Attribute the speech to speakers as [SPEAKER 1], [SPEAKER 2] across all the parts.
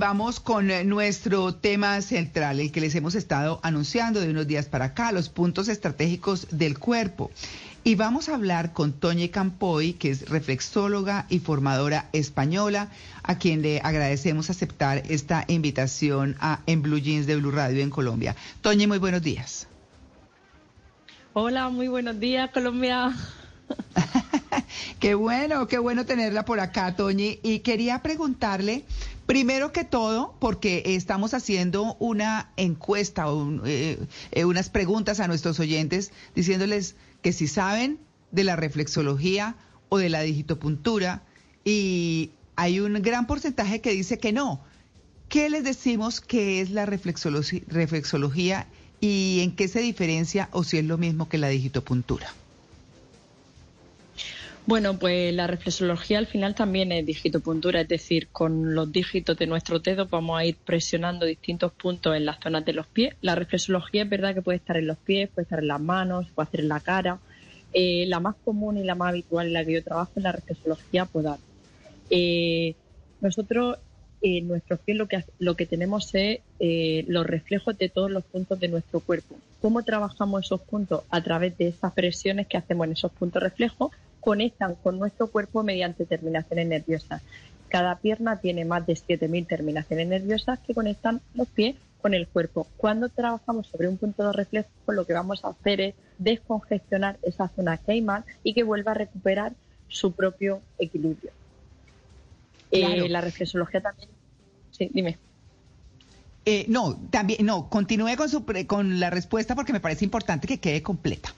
[SPEAKER 1] Vamos con eh, nuestro tema central, el que les hemos estado anunciando de unos días para acá, los puntos estratégicos del cuerpo. Y vamos a hablar con Toñe Campoy, que es reflexóloga y formadora española, a quien le agradecemos aceptar esta invitación a, en Blue Jeans de Blue Radio en Colombia. Toñe, muy buenos días.
[SPEAKER 2] Hola, muy buenos días, Colombia.
[SPEAKER 1] qué bueno, qué bueno tenerla por acá, Toñi. Y quería preguntarle, primero que todo, porque estamos haciendo una encuesta o eh, eh, unas preguntas a nuestros oyentes diciéndoles que si saben de la reflexología o de la digitopuntura y hay un gran porcentaje que dice que no. ¿Qué les decimos que es la reflexología, y en qué se diferencia o si es lo mismo que la digitopuntura?
[SPEAKER 2] Bueno, pues la reflexología al final también es digitopuntura, es decir, con los dígitos de nuestro dedo vamos a ir presionando distintos puntos en las zonas de los pies. La reflexología es verdad que puede estar en los pies, puede estar en las manos, puede hacer en la cara. Eh, la más común y la más habitual en la que yo trabajo es la reflexología podal. Eh, nosotros en nuestros pies lo que, lo que tenemos es eh, los reflejos de todos los puntos de nuestro cuerpo. ¿Cómo trabajamos esos puntos? A través de esas presiones que hacemos en esos puntos reflejos conectan con nuestro cuerpo mediante terminaciones nerviosas. Cada pierna tiene más de 7.000 terminaciones nerviosas que conectan los pies con el cuerpo. Cuando trabajamos sobre un punto de reflejo, lo que vamos a hacer es descongestionar esa zona que y que vuelva a recuperar su propio equilibrio. Eh, la reflexología también. Sí, dime.
[SPEAKER 1] Eh, no, también, no, continúe con, su, con la respuesta porque me parece importante que quede completa.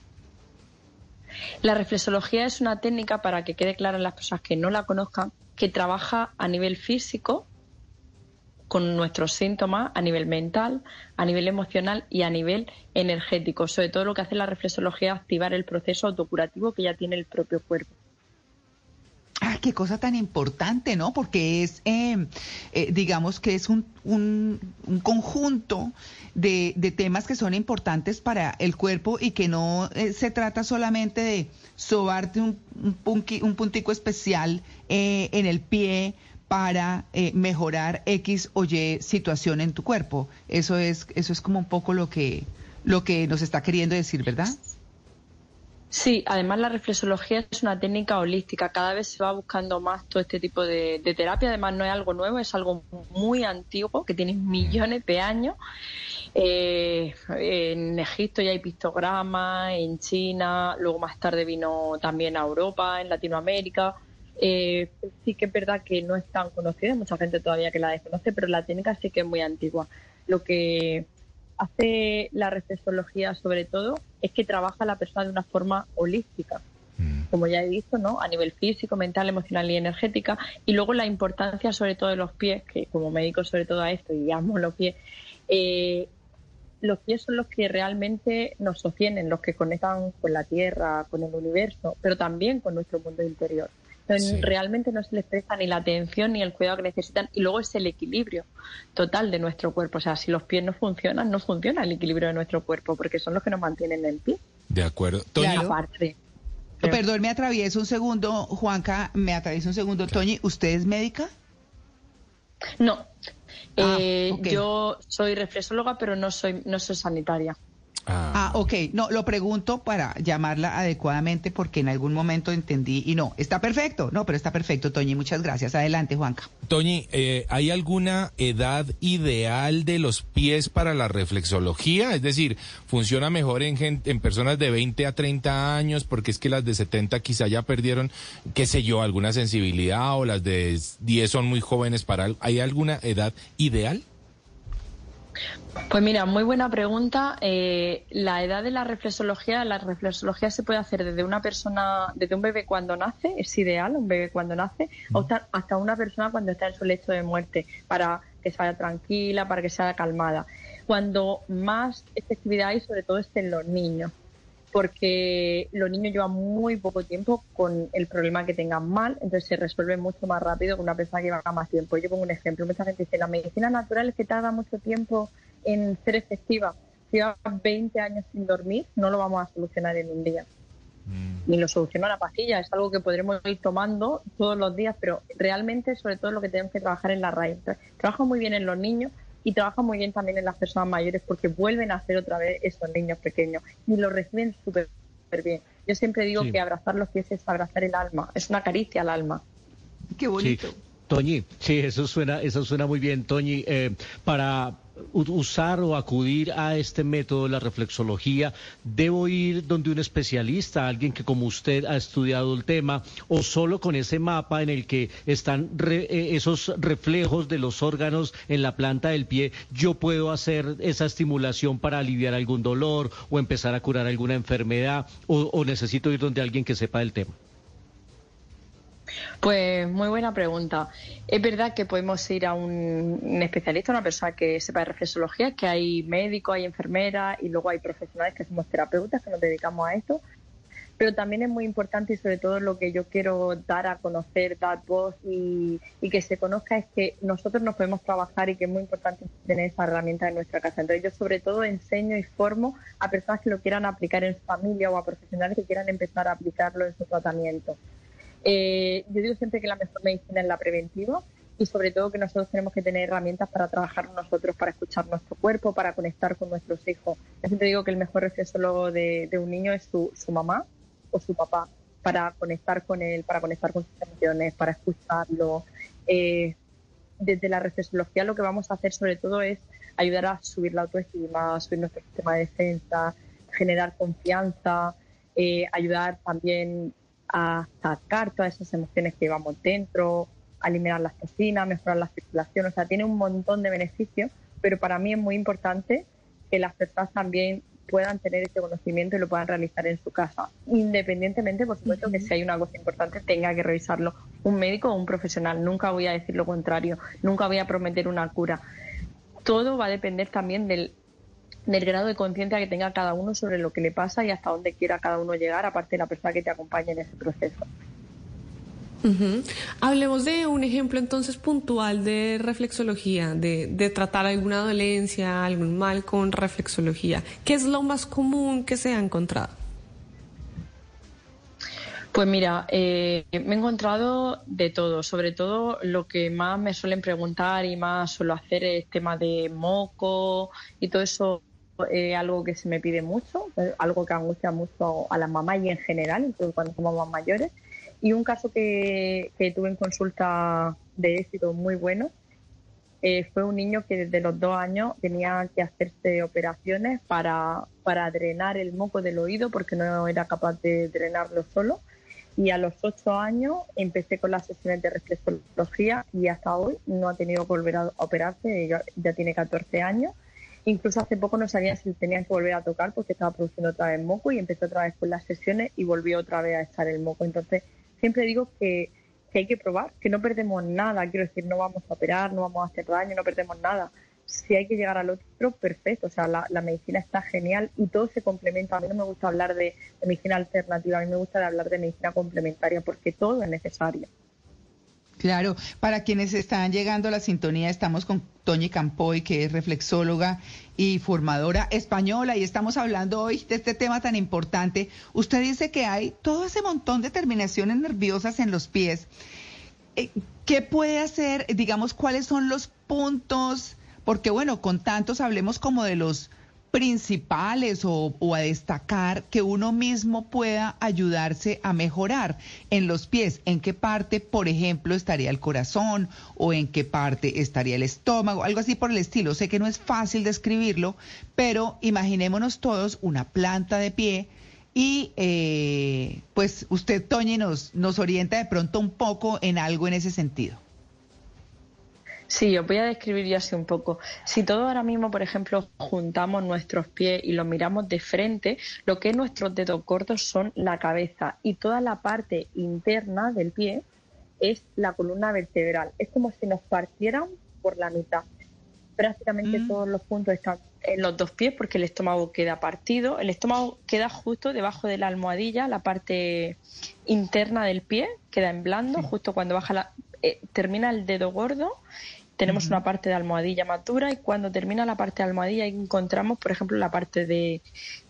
[SPEAKER 2] La reflexología es una técnica para que quede claro a las personas que no la conozcan, que trabaja a nivel físico con nuestros síntomas, a nivel mental, a nivel emocional y a nivel energético. Sobre todo lo que hace la reflexología es activar el proceso autocurativo que ya tiene el propio cuerpo.
[SPEAKER 1] Ah, qué cosa tan importante, ¿no? Porque es, em, eh, digamos que es un, un, conjunto de, de, temas que son importantes para el cuerpo y que no eh, se trata solamente de sobarte un, un, un puntico especial eh, en el pie para mejorar X o Y situación en tu cuerpo. Eso es, eso es como un poco lo que, lo que nos está queriendo decir, ¿verdad?
[SPEAKER 2] Sí, además la reflexología es una técnica holística. Cada vez se va buscando más todo este tipo de, terapia. Además no es algo nuevo, es algo muy antiguo que tiene millones de años. Eh, en Egipto ya hay pictogramas, en China, luego más tarde vino también a Europa, en Latinoamérica. Eh, sí que es verdad que no es tan conocida, mucha gente todavía que la desconoce, pero la técnica sí que es muy antigua. Lo que hace la reflexología sobre todo es que trabaja la persona de una forma holística, mm. como ya he dicho, ¿no? A nivel físico, mental, emocional y energética. Y luego la importancia sobre todo de los pies, que como médico sobre todo a esto y amo los pies, eh, los pies son los que realmente nos sostienen, los que conectan con la tierra, con el universo, pero también con nuestro mundo interior. Realmente no se les presta ni la atención ni el cuidado que necesitan. Y luego es el equilibrio total de nuestro cuerpo. O sea, si los pies no funcionan, no funciona el equilibrio de nuestro cuerpo, porque son los que nos mantienen en pie.
[SPEAKER 3] De acuerdo.
[SPEAKER 1] Toñi, Aparte. Perdón, me atravieso un segundo, Juanca, me atravieso un segundo. Toñi, ¿usted es médica?
[SPEAKER 2] No. Ah, eh, yo soy reflexóloga, pero no soy, no soy sanitaria.
[SPEAKER 1] Ah. ah. ok. No, lo pregunto para llamarla adecuadamente porque en algún momento entendí y no, está perfecto. No, pero está perfecto, Toñi. Muchas gracias. Adelante, Juanca.
[SPEAKER 3] Toñi, eh, ¿hay alguna edad ideal de los pies para la reflexología? Es decir, ¿funciona mejor en, gente, en personas de 20 a 30 años porque es que las de 70 quizá ya perdieron, qué sé yo, alguna sensibilidad o las de 10 son muy jóvenes para... ¿Hay alguna edad ideal?
[SPEAKER 2] Pues mira, muy buena pregunta. Eh, la edad de la reflexología, la reflexología se puede hacer desde una persona, desde un bebé cuando nace, es ideal, un bebé cuando nace, hasta, hasta una persona cuando está en su lecho de muerte, para que se vaya tranquila, para que sea calmada. Cuando más efectividad hay, sobre todo, es en los niños porque los niños llevan muy poco tiempo con el problema que tengan mal, entonces se resuelve mucho más rápido que una persona que lleva más tiempo. Yo pongo un ejemplo, mucha gente dice, la medicina natural es que tarda mucho tiempo en ser efectiva. Si llevas 20 años sin dormir, no lo vamos a solucionar en un día. Mm. ni lo soluciona la pastilla, es algo que podremos ir tomando todos los días, pero realmente sobre todo lo que tenemos que trabajar en la raíz. Trabaja muy bien en los niños y trabaja muy bien también en las personas mayores porque vuelven a hacer otra vez esos niños pequeños y lo reciben súper bien. Yo siempre digo que abrazar los pies es abrazar el alma, es una caricia al alma.
[SPEAKER 1] Qué bonito.
[SPEAKER 4] Toñi, sí, eso suena, eso suena muy bien, Toñi. Eh, para usar o acudir a este método, la reflexología, debo ir donde un especialista, alguien que como usted ha estudiado el tema, o solo con ese mapa en el que están eh, esos reflejos de los órganos en la planta del pie, yo puedo hacer esa estimulación para aliviar algún dolor o empezar a curar alguna enfermedad, o necesito ir donde alguien que sepa del tema.
[SPEAKER 2] Pues muy buena pregunta. Es verdad que podemos ir a un, especialista, una persona que sepa de reflexología, que hay médicos, hay enfermeras y luego hay profesionales que somos terapeutas que nos dedicamos a esto. Pero también es muy importante y sobre todo lo que yo quiero dar a conocer, dar voz y, que se conozca es que nosotros nos podemos trabajar y que es muy importante tener esa herramienta en nuestra casa. Entonces yo sobre todo enseño y formo a personas que lo quieran aplicar en su familia o a profesionales que quieran empezar a aplicarlo en su tratamiento. Eh, yo digo siempre que la mejor medicina es la preventiva y sobre todo que nosotros tenemos que tener herramientas para trabajar nosotros, para escuchar nuestro cuerpo, para conectar con nuestros hijos. Yo siempre digo que el mejor reflexólogo de, un niño es su, su mamá o su papá para conectar con él, para conectar con sus emociones, para escucharlo. Eh, desde la reflexología lo que vamos a hacer sobre todo es ayudar a subir la autoestima, subir nuestro sistema de defensa, generar confianza, eh, ayudar también a sacar todas esas emociones que llevamos dentro, a eliminar las toxinas, mejorar la circulación, o sea, tiene un montón de beneficios, pero para mí es muy importante que las personas también puedan tener ese conocimiento y lo puedan realizar en su casa, independientemente, por supuesto, que si hay una cosa importante tenga que revisarlo un médico o un profesional. Nunca voy a decir lo contrario, nunca voy a prometer una cura. Todo va a depender también del del grado de conciencia que tenga cada uno sobre lo que le pasa y hasta dónde quiera cada uno llegar, aparte de la persona que te acompañe en ese proceso.
[SPEAKER 5] Hablemos de un ejemplo entonces puntual de reflexología, de, de, tratar alguna dolencia, algún mal con reflexología. ¿Qué es lo más común que se ha encontrado?
[SPEAKER 2] Pues mira, eh, me he encontrado de todo. Sobre todo lo que más me suelen preguntar y más suelo hacer es tema de moco y todo eso es algo que se me pide mucho, algo que angustia mucho a las mamás y en general, incluso cuando somos más mayores. Y un caso que, tuve en consulta de éxito muy bueno eh, fue un niño que desde los dos años tenía que hacerse operaciones para, para drenar el moco del oído porque no era capaz de drenarlo solo. Y a los ocho años empecé con las sesiones de reflexología y hasta hoy no ha tenido que volver a operarse, ya tiene 14 años Incluso hace poco no sabía si tenían que volver a tocar porque estaba produciendo otra vez moco y empezó otra vez con las sesiones y volvió otra vez a estar el moco. Entonces, siempre digo que, hay que probar, que no perdemos nada. Quiero decir, no vamos a operar, no vamos a hacer daño, no perdemos nada. Si hay que llegar al otro, perfecto. O sea, la, medicina está genial y todo se complementa. A mí no me gusta hablar de, de medicina alternativa, a mí me gusta hablar de medicina complementaria porque todo es necesario.
[SPEAKER 1] Claro, para quienes están llegando a la sintonía, estamos con Toñi Campoy, que es reflexóloga y formadora española, y estamos hablando hoy de este tema tan importante. Usted dice que hay todo ese montón de terminaciones nerviosas en los pies. Eh, ¿Qué puede hacer? Digamos, ¿cuáles son los puntos? Porque bueno, con tantos hablemos como de los principales o, a destacar que uno mismo pueda ayudarse a mejorar en los pies? ¿En qué parte, por ejemplo, estaría el corazón o en qué parte estaría el estómago? Algo así por el estilo. Sé que no es fácil describirlo, pero imaginémonos todos una planta de pie. Y eh, pues usted, Toñi, nos, nos orienta de pronto un poco en algo en ese sentido.
[SPEAKER 2] Sí, os voy a describir ya así un poco. Si todos ahora mismo, por ejemplo, juntamos nuestros pies y los miramos de frente, lo que es nuestros dedos cortos son la cabeza y toda la parte interna del pie es la columna vertebral. Es como si nos partieran por la mitad. Prácticamente mm. todos los puntos están en los dos pies porque el estómago queda partido. El estómago queda justo debajo de la almohadilla, la parte interna del pie queda en blando, justo cuando baja la, eh, termina el dedo gordo tenemos una parte de almohadilla matura y cuando termina la parte de almohadilla encontramos, por ejemplo, la parte de,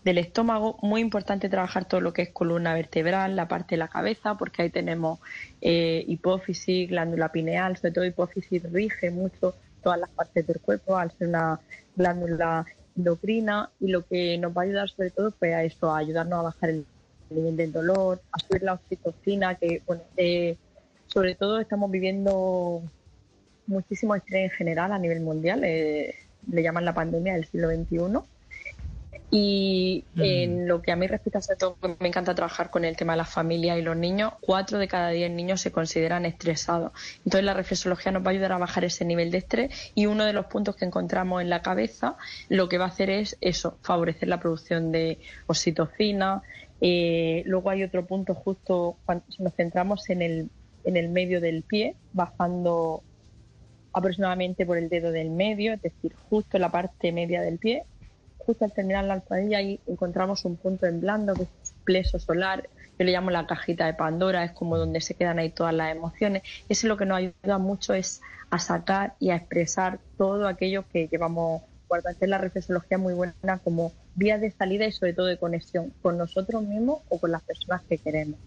[SPEAKER 2] del estómago. Muy importante trabajar todo lo que es columna vertebral, la parte de la cabeza, porque ahí tenemos eh, hipófisis, glándula pineal, sobre todo hipófisis rige mucho todas las partes del cuerpo al ser una glándula endocrina y lo que nos va a ayudar sobre todo pues a eso, a ayudarnos a bajar el nivel del dolor, a subir la oxitocina, que bueno, eh, sobre todo estamos viviendo muchísimo estrés en general a nivel mundial, eh, le llaman la pandemia del siglo XXI. Y mm. en lo que a mí respecta, sobre todo, me encanta trabajar con el tema de la familia y los niños. Cuatro de cada diez niños se consideran estresados. Entonces, la reflexología nos va a ayudar a bajar ese nivel de estrés. Y uno de los puntos que encontramos en la cabeza, lo que va a hacer es eso, favorecer la producción de oxitocina. Eh, luego hay otro punto justo cuando nos centramos en el, en el medio del pie, bajando aproximadamente por el dedo del medio, es decir, justo en la parte media del pie. Justo al terminar la almohadilla ahí encontramos un punto en blando que es pleso solar, yo le llamo la cajita de Pandora, es como donde se quedan ahí todas las emociones. Eso lo que nos ayuda mucho es a sacar y a expresar todo aquello que llevamos guardando. Es la reflexología muy buena como vía de salida y sobre todo de conexión con nosotros mismos o con las personas que queremos.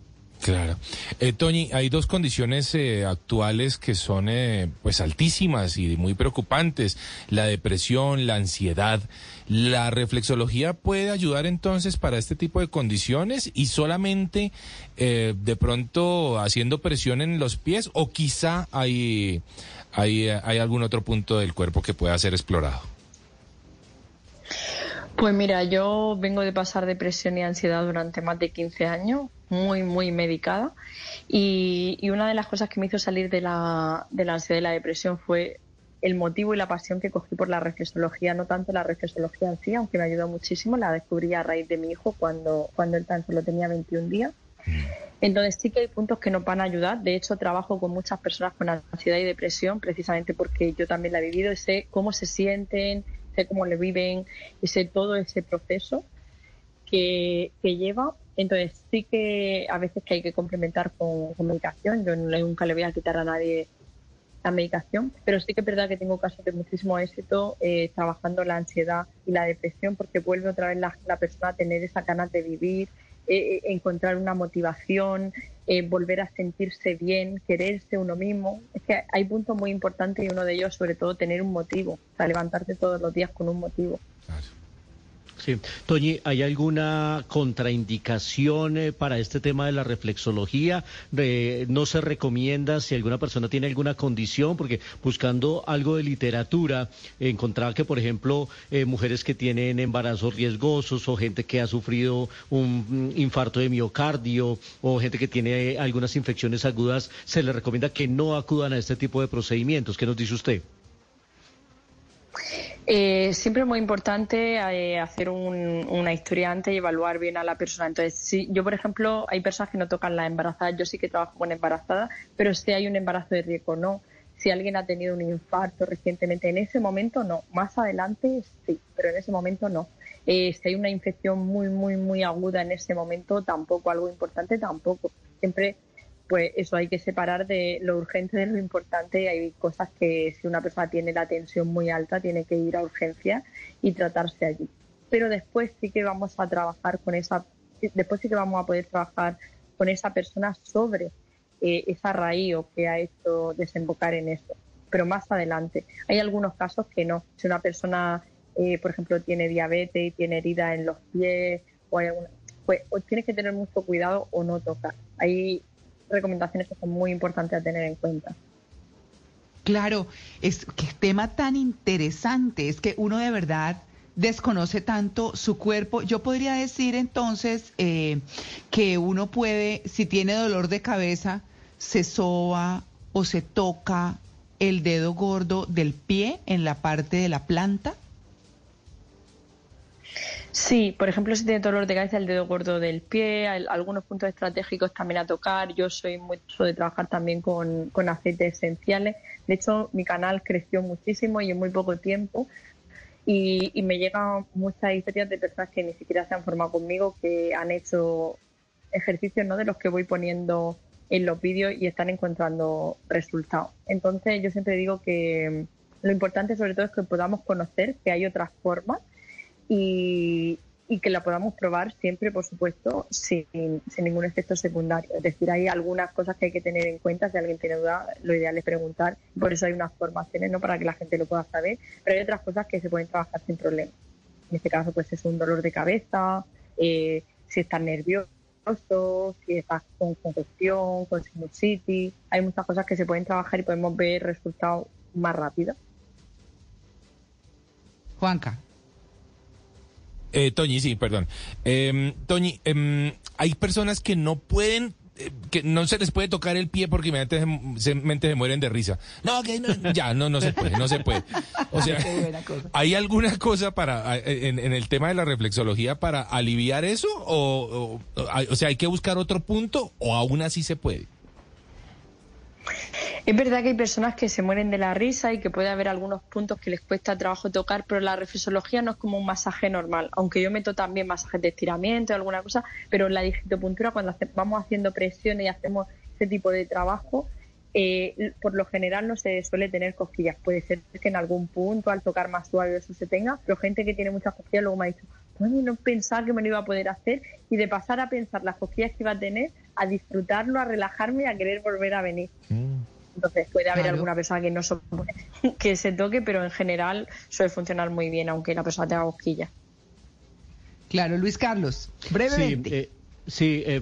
[SPEAKER 3] Claro. Eh, Toñi, hay dos condiciones eh, actuales que son eh, pues altísimas y muy preocupantes, la depresión, la ansiedad. ¿La reflexología puede ayudar entonces para este tipo de condiciones y solamente eh, de pronto haciendo presión en los pies o quizá hay, hay, algún otro punto del cuerpo que pueda ser explorado?
[SPEAKER 2] Pues mira, yo vengo de pasar depresión y ansiedad durante más de 15 años, muy, muy medicada. Y, una de las cosas que me hizo salir de la, de la ansiedad y la depresión fue el motivo y la pasión que cogí por la reflexología, no tanto la reflexología en sí, aunque me ayudó muchísimo, la descubrí a raíz de mi hijo cuando, cuando él tan solo tenía 21 días. Entonces sí que hay puntos que nos van a ayudar. De hecho, trabajo con muchas personas con ansiedad y depresión precisamente porque yo también la he vivido y sé cómo se sienten, sé cómo le viven y sé todo ese proceso que, lleva. Entonces sí que a veces que hay que complementar con, medicación. Yo nunca le voy a quitar a nadie la medicación, pero sí que es verdad que tengo casos de muchísimo éxito eh, trabajando la ansiedad y la depresión porque vuelve otra vez la, la persona a tener esa ganas de vivir, eh, eh, encontrar una motivación, eh, volver a sentirse bien, quererse uno mismo. Es que hay puntos muy importantes y uno de ellos, sobre todo, tener un motivo, o sea, levantarte todos los días con un motivo.
[SPEAKER 4] Sí. Toñi, ¿hay alguna contraindicación eh, para este tema de la reflexología? ¿No se recomienda si alguna persona tiene alguna condición? Porque buscando algo de literatura, encontraba que, por ejemplo, eh, mujeres que tienen embarazos riesgosos o gente que ha sufrido un mm, infarto de miocardio o gente que tiene algunas infecciones agudas, se les recomienda que no acudan a este tipo de procedimientos. ¿Qué nos dice usted?
[SPEAKER 2] Eh, siempre es muy importante eh, hacer una historia antes y evaluar bien a la persona. Entonces, si yo, por ejemplo, hay personas que no tocan las embarazadas, yo sí que trabajo con embarazadas, pero si hay un embarazo de riesgo, no. Si alguien ha tenido un infarto recientemente, en ese momento no. Más adelante sí, pero en ese momento no. Eh, si hay una infección muy, muy, muy aguda en ese momento, tampoco. Algo importante, tampoco. Siempre pues eso hay que separar de lo urgente de lo importante. Hay cosas que si una persona tiene la tensión muy alta, tiene que ir a urgencia y tratarse allí. Pero después sí que vamos a trabajar con esa, después sí que vamos a poder trabajar con esa persona sobre eh, esa raíz o que ha hecho desembocar en eso. Pero más adelante. Hay algunos casos que no. Si una persona, eh, por ejemplo, tiene diabetes y tiene herida en los pies o hay alguna, pues o tienes que tener mucho cuidado o no tocar. Hay recomendaciones que son muy importantes a tener en cuenta.
[SPEAKER 1] Claro, es que tema tan interesante, es que uno de verdad desconoce tanto su cuerpo. Yo podría decir entonces eh, que uno puede, si tiene dolor de cabeza, se soba o se toca el dedo gordo del pie en la parte de la planta.
[SPEAKER 2] Sí, por ejemplo, si tiene dolor de cabeza, el dedo gordo del pie, algunos puntos estratégicos también a tocar. Yo soy mucho de trabajar también con, aceites esenciales. De hecho, mi canal creció muchísimo y en muy poco tiempo. Y, me llegan muchas historias de personas que ni siquiera se han formado conmigo, que han hecho ejercicios ¿no? de los que voy poniendo en los vídeos y están encontrando resultados. Entonces yo siempre digo que lo importante sobre todo es que podamos conocer que hay otras formas y, y que la podamos probar siempre, por supuesto, sin, sin, ningún efecto secundario. Es decir, hay algunas cosas que hay que tener en cuenta. Si alguien tiene duda, lo ideal es preguntar. Por eso hay unas formaciones, ¿no? Para que la gente lo pueda saber. Pero hay otras cosas que se pueden trabajar sin problema. En este caso, pues es un dolor de cabeza, eh, si estás nervioso, si estás con congestión, con sinusitis. Hay muchas cosas que se pueden trabajar y podemos ver resultados más rápidos.
[SPEAKER 1] Juanca.
[SPEAKER 3] Eh, Toñi, sí, perdón. Eh, Toñi, eh, hay personas que no pueden, eh, que no se les puede tocar el pie porque inmediatamente se, se mueren de risa. No, que no, ya, no, no se puede, no se puede. O sea, ¿hay alguna cosa para, en, en, el tema de la reflexología para aliviar eso? O, o, o sea, ¿hay que buscar otro punto o aún así se puede?
[SPEAKER 2] Es verdad que hay personas que se mueren de la risa y que puede haber algunos puntos que les cuesta trabajo tocar, pero la reflexología no es como un masaje normal, aunque yo meto también masajes de estiramiento alguna cosa, pero en la digitopuntura cuando vamos haciendo presión y hacemos ese tipo de trabajo, eh, por lo general no se suele tener cosquillas. Puede ser que en algún punto al tocar más suave eso se tenga, pero gente que tiene muchas cosquillas luego me ha dicho, bueno, no pensar que me lo iba a poder hacer y de pasar a pensar las cosquillas que iba a tener, a disfrutarlo, a relajarme y a querer volver a venir. Mm. Entonces puede haber alguna persona que no que se toque, pero en general suele funcionar muy bien, aunque la persona tenga cosquillas.
[SPEAKER 1] Claro, Luis Carlos, brevemente.
[SPEAKER 4] Sí, eh, sí eh,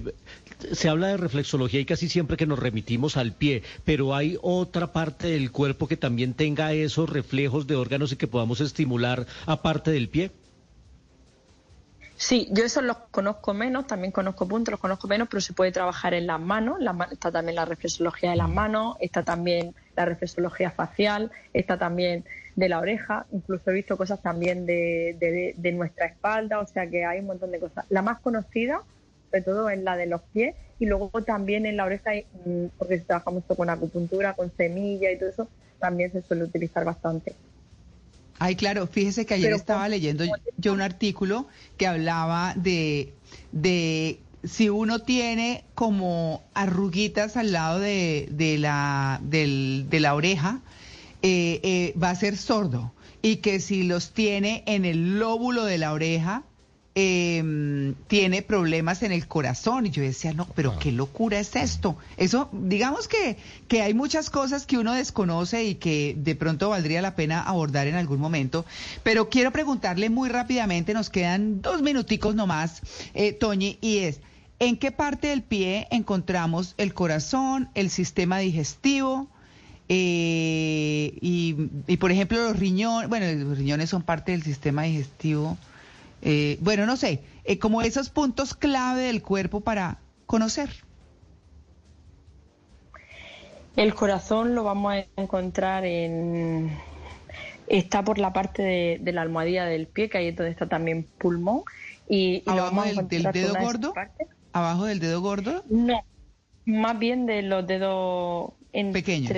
[SPEAKER 4] se habla de reflexología y casi siempre que nos remitimos al pie, pero hay otra parte del cuerpo que también tenga esos reflejos de órganos y que podamos estimular aparte del pie.
[SPEAKER 2] Sí, yo esos los conozco menos, también conozco puntos, los conozco menos, pero se puede trabajar en las manos, está también la reflexología de las manos, está también la reflexología facial, está también de la oreja, incluso he visto cosas también de, de, nuestra espalda, o sea que hay un montón de cosas. La más conocida, sobre todo, es la de los pies y luego también en la oreja, mm, porque se trabaja mucho con acupuntura, con semilla y todo eso, también se suele utilizar bastante.
[SPEAKER 1] Ay, claro, fíjese que ayer estaba leyendo yo un artículo que hablaba de, de si uno tiene como arruguitas al lado de, de la, del, de la oreja, eh, eh, va a ser sordo. Y que si los tiene en el lóbulo de la oreja, eh, tiene problemas en el corazón. Y yo decía, no, pero qué locura es esto. Eso, digamos que, que hay muchas cosas que uno desconoce y que de pronto valdría la pena abordar en algún momento. Pero quiero preguntarle muy rápidamente, nos quedan dos minuticos nomás, eh, Toñi, y es, ¿en qué parte del pie encontramos el corazón, el sistema digestivo? Eh, y, y, por ejemplo, los riñones, bueno, los riñones son parte del sistema digestivo. Eh, bueno, no sé, eh, como esos puntos clave del cuerpo para conocer.
[SPEAKER 2] El corazón lo vamos a encontrar en... Está por la parte de, la almohadilla del pie, que ahí es donde está también pulmón. Y,
[SPEAKER 1] ¿Abajo lo vamos del, del dedo gordo? ¿Abajo del dedo gordo?
[SPEAKER 2] No, más bien de los dedos entre... pequeños.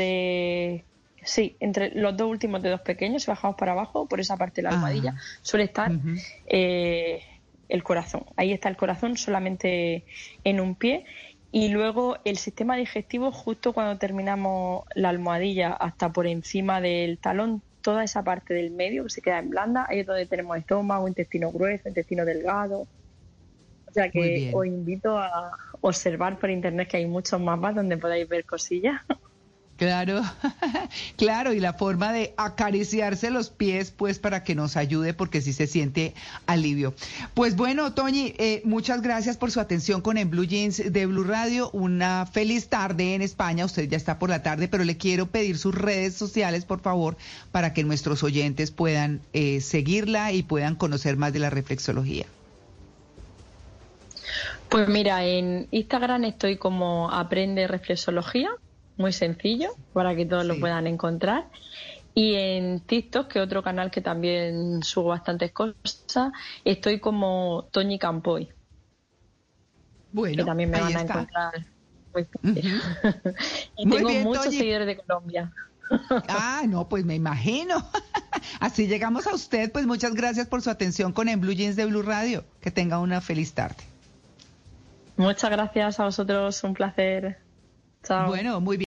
[SPEAKER 2] Sí, entre los dos últimos dedos pequeños, si bajamos para abajo, por esa parte de la almohadilla, ah. suele estar eh, el corazón. Ahí está el corazón solamente en un pie. Y luego el sistema digestivo, justo cuando terminamos la almohadilla hasta por encima del talón, toda esa parte del medio que se queda en blanda, ahí es donde tenemos estómago, intestino grueso, intestino delgado. O sea que os invito a observar por internet que hay muchos mapas donde podáis ver cosillas.
[SPEAKER 1] Claro, claro, y la forma de acariciarse los pies, pues para que nos ayude, porque sí se siente alivio. Pues bueno, Toñi, eh, muchas gracias por su atención con el Blue Jeans de Blue Radio. Una feliz tarde en España, usted ya está por la tarde, pero le quiero pedir sus redes sociales, por favor, para que nuestros oyentes puedan eh, seguirla y puedan conocer más de la reflexología.
[SPEAKER 2] Pues mira, en Instagram estoy como Aprende Reflexología muy sencillo para que todos lo puedan encontrar. Y en TikTok, que otro canal que también subo bastantes cosas, estoy como Toñi Campoy. Bueno, que también me van a encontrar. y tengo muchos seguidores de Colombia.
[SPEAKER 1] Ah, no, pues me imagino. Así llegamos a usted. Pues muchas gracias por su atención con En Blue Jeans de Blue Radio. Que tenga una feliz tarde.
[SPEAKER 2] Muchas gracias a vosotros. Un placer. Chao.
[SPEAKER 1] Bueno, muy bien.